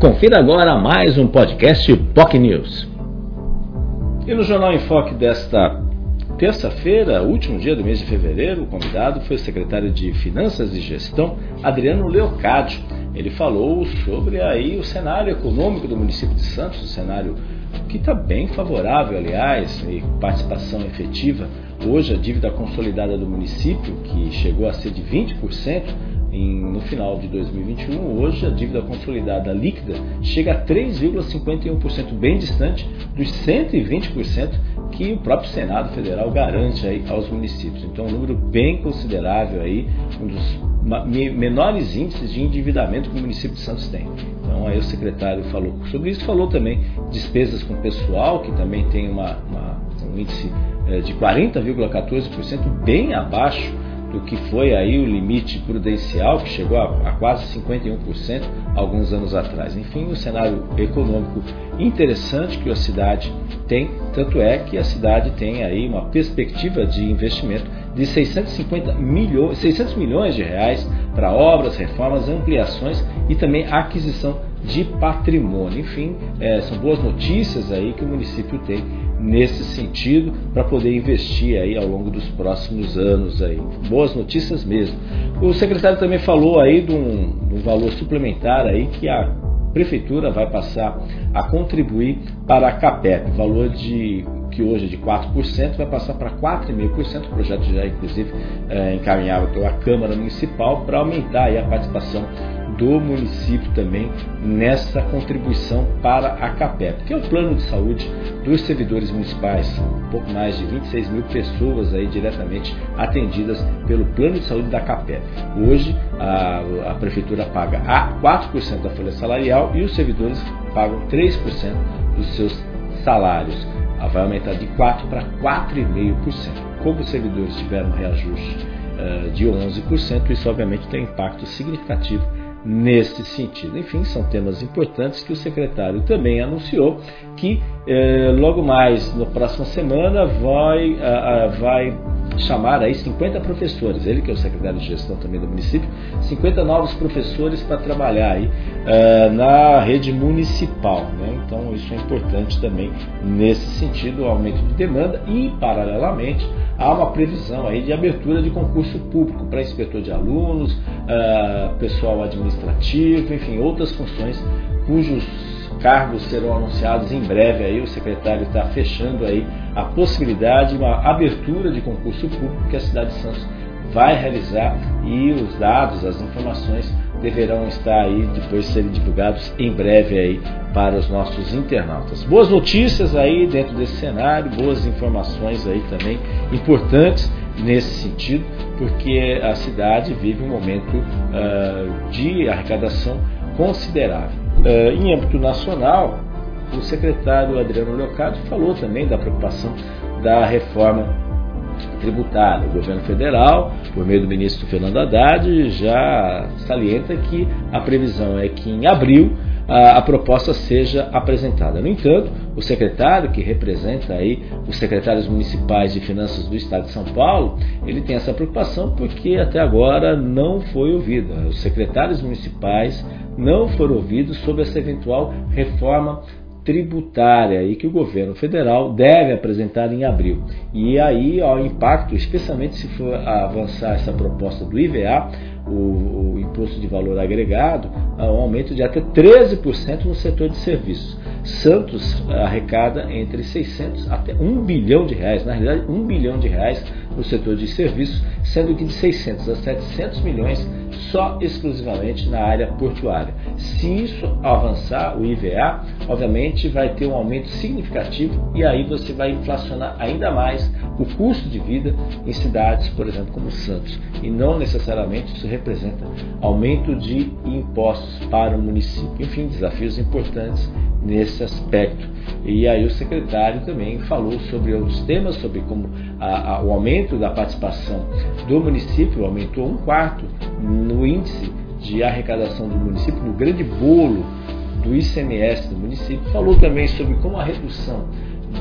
Confira agora mais um podcast POC News. E no Jornal em Foque desta terça-feira, último dia do mês de fevereiro, o convidado foi o secretário de Finanças e Gestão, Adriano Leocádio. Ele falou sobre aí o cenário econômico do município de Santos, o cenário que está bem favorável, aliás, e participação efetiva. Hoje a dívida consolidada do município, que chegou a ser de 20%, em, no final de 2021, hoje a dívida consolidada líquida chega a 3,51%, bem distante dos 120% que o próprio Senado Federal garante aí aos municípios. Então, um número bem considerável aí, um dos menores índices de endividamento que o município de Santos tem. Então, aí o secretário falou sobre isso, falou também despesas com pessoal, que também tem uma, uma um índice eh, de 40,14%, bem abaixo do que foi aí o limite prudencial, que chegou a, a quase 51% alguns anos atrás. Enfim, um cenário econômico interessante que a cidade tem, tanto é que a cidade tem aí uma perspectiva de investimento de 650 milhões, 600 milhões de reais para obras, reformas, ampliações e também aquisição de patrimônio. Enfim, é, são boas notícias aí que o município tem nesse sentido para poder investir aí ao longo dos próximos anos aí. Boas notícias mesmo. O secretário também falou aí de um, de um valor suplementar aí que a prefeitura vai passar a contribuir para a CAPEP, valor de que hoje é de 4%, vai passar para 4,5%. O projeto já, inclusive, é, encaminhado pela Câmara Municipal para aumentar a participação do município também nessa contribuição para a CAPEP, que é o plano de saúde dos servidores municipais. Um pouco mais de 26 mil pessoas aí diretamente atendidas pelo plano de saúde da CAPEP. Hoje a, a prefeitura paga a 4% da folha salarial e os servidores pagam 3% dos seus salários. Vai aumentar de 4% para 4,5%. Como os servidores tiveram um reajuste uh, de 11%, isso obviamente tem impacto significativo nesse sentido. Enfim, são temas importantes que o secretário também anunciou que eh, logo mais, na próxima semana, vai, vai chamar aí 50 professores, ele que é o secretário de gestão também do município, 50 novos professores para trabalhar aí uh, na rede municipal. Né? Então isso é importante também nesse sentido, o aumento de demanda e, paralelamente, há uma previsão aí de abertura de concurso público para inspetor de alunos, uh, pessoal administrativo, enfim, outras funções cujos cargos serão anunciados em breve aí, o secretário está fechando aí a possibilidade de uma abertura de concurso público que a cidade de Santos vai realizar e os dados, as informações deverão estar aí depois serem divulgados em breve aí para os nossos internautas. Boas notícias aí dentro desse cenário, boas informações aí também importantes nesse sentido, porque a cidade vive um momento uh, de arrecadação considerável. Uh, em âmbito nacional, o secretário Adriano Leocádio falou também da preocupação da reforma tributária. O governo federal, por meio do ministro Fernando Haddad, já salienta que a previsão é que em abril a, proposta seja apresentada. No entanto, o secretário, que representa aí os secretários municipais de finanças do Estado de São Paulo, ele tem essa preocupação porque até agora não foi ouvido. Os secretários municipais não foram ouvidos sobre essa eventual reforma tributária e que o governo federal deve apresentar em abril. E aí ó, o impacto, especialmente se for avançar essa proposta do IVA, o, o imposto de valor agregado, um aumento de até 13% no setor de serviços. Santos arrecada entre 600 até 1 bilhão de reais, na realidade 1 bilhão de reais no setor de serviços, sendo que de 600 a 700 milhões só exclusivamente na área portuária. Se isso avançar, o IVA, obviamente vai ter um aumento significativo e aí você vai inflacionar ainda mais o custo de vida em cidades, por exemplo, como Santos. E não necessariamente isso representa aumento de impostos para o município. Enfim, desafios importantes nesse aspecto. E aí o secretário também falou sobre outros temas, sobre como a, a, o aumento da participação do município aumentou um quarto no índice de arrecadação do município, no grande bolo do ICMS do município. Falou também sobre como a redução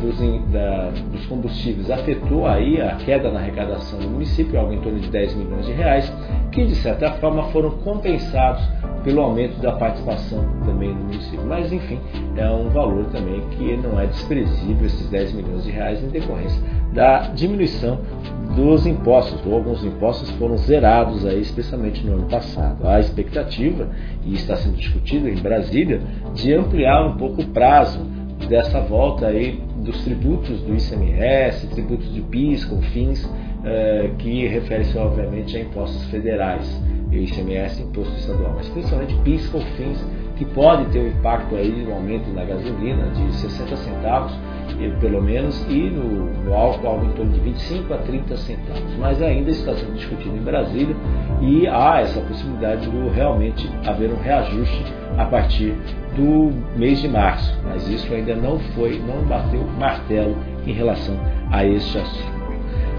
dos, da, dos, combustíveis afetou aí a queda na arrecadação do município, algo em torno de 10 milhões de reais, que de certa forma foram compensados pelo aumento da participação também no município. Mas enfim, é um valor também que não é desprezível, esses 10 milhões de reais em decorrência da diminuição dos impostos, ou alguns impostos foram zerados aí, especialmente no ano passado. A expectativa, e está sendo discutido em Brasília, de ampliar um pouco o prazo dessa volta aí dos tributos do ICMS, tributos de PIS, COFINS, eh, que refere-se obviamente a impostos federais, e ICMS, imposto estadual, mas principalmente PIS, COFINS, que pode ter um impacto aí no aumento na gasolina de 60 centavos, pelo menos, e no, no álcool algo em torno de 25 a 30 centavos. Mas ainda está sendo discutido em Brasília e há essa possibilidade de realmente haver um reajuste a partir do mês de março. Mas isso ainda não foi, não bateu martelo em relação a este assunto.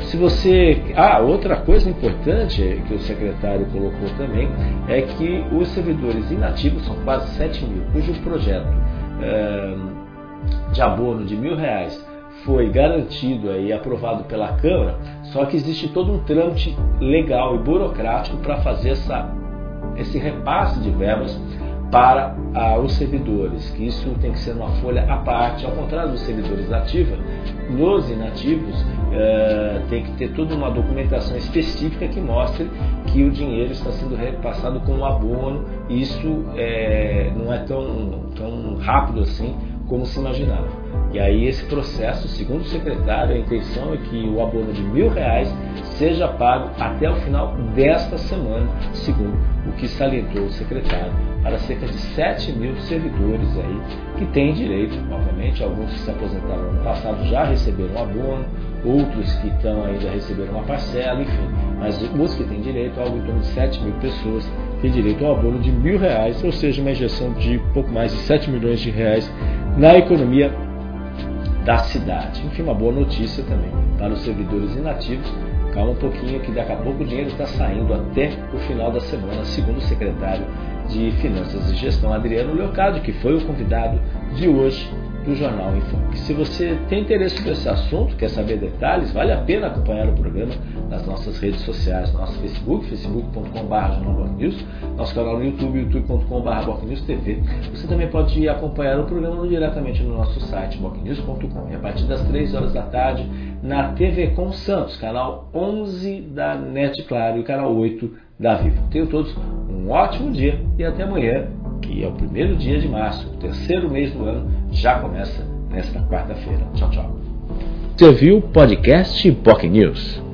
Se você. Ah, outra coisa importante que o secretário colocou também é que os servidores inativos são quase 7 mil, cujo projeto. É, de abono de mil reais foi garantido e aprovado pela Câmara, só que existe todo um trâmite legal e burocrático para fazer essa, esse repasse de verbas para ah, os servidores, que isso tem que ser uma folha à parte, ao contrário dos servidores ativos, nos inativos eh, tem que ter toda uma documentação específica que mostre que o dinheiro está sendo repassado com um abono, e isso eh, não é tão, tão rápido assim como se imaginava. E aí esse processo, segundo o secretário, a intenção é que o abono de mil reais seja pago até o final desta semana, segundo o que salientou o secretário, para cerca de 7 mil servidores aí que têm direito, obviamente, alguns que se aposentaram no ano passado já receberam um abono, outros que estão ainda receberam uma parcela, enfim, mas os que têm direito, algo em torno de 7 mil pessoas têm direito ao abono de mil reais, ou seja, uma injeção de pouco mais de 7 milhões de reais na economia da cidade. Enfim, uma boa notícia também para os servidores inativos. Calma um pouquinho que daqui a pouco o dinheiro está saindo até o final da semana, segundo o secretário de Finanças e Gestão, Adriano Leocádio, que foi o convidado de hoje do Jornal Funk. Se você tem interesse nesse assunto, quer saber detalhes, vale a pena acompanhar o programa nas nossas redes sociais, nosso Facebook, facebook.com.br nosso canal no YouTube, youtube.com.br TV. Você também pode acompanhar o programa diretamente no nosso site, bocnews.com. E a partir das 3 horas da tarde, na TV Com Santos, canal 11 da NET Claro e canal 8 da Vivo. Tenham todos um ótimo dia e até amanhã que é o primeiro dia de março, o terceiro mês do ano, já começa nesta quarta-feira. Tchau, tchau. Você viu o podcast POC News?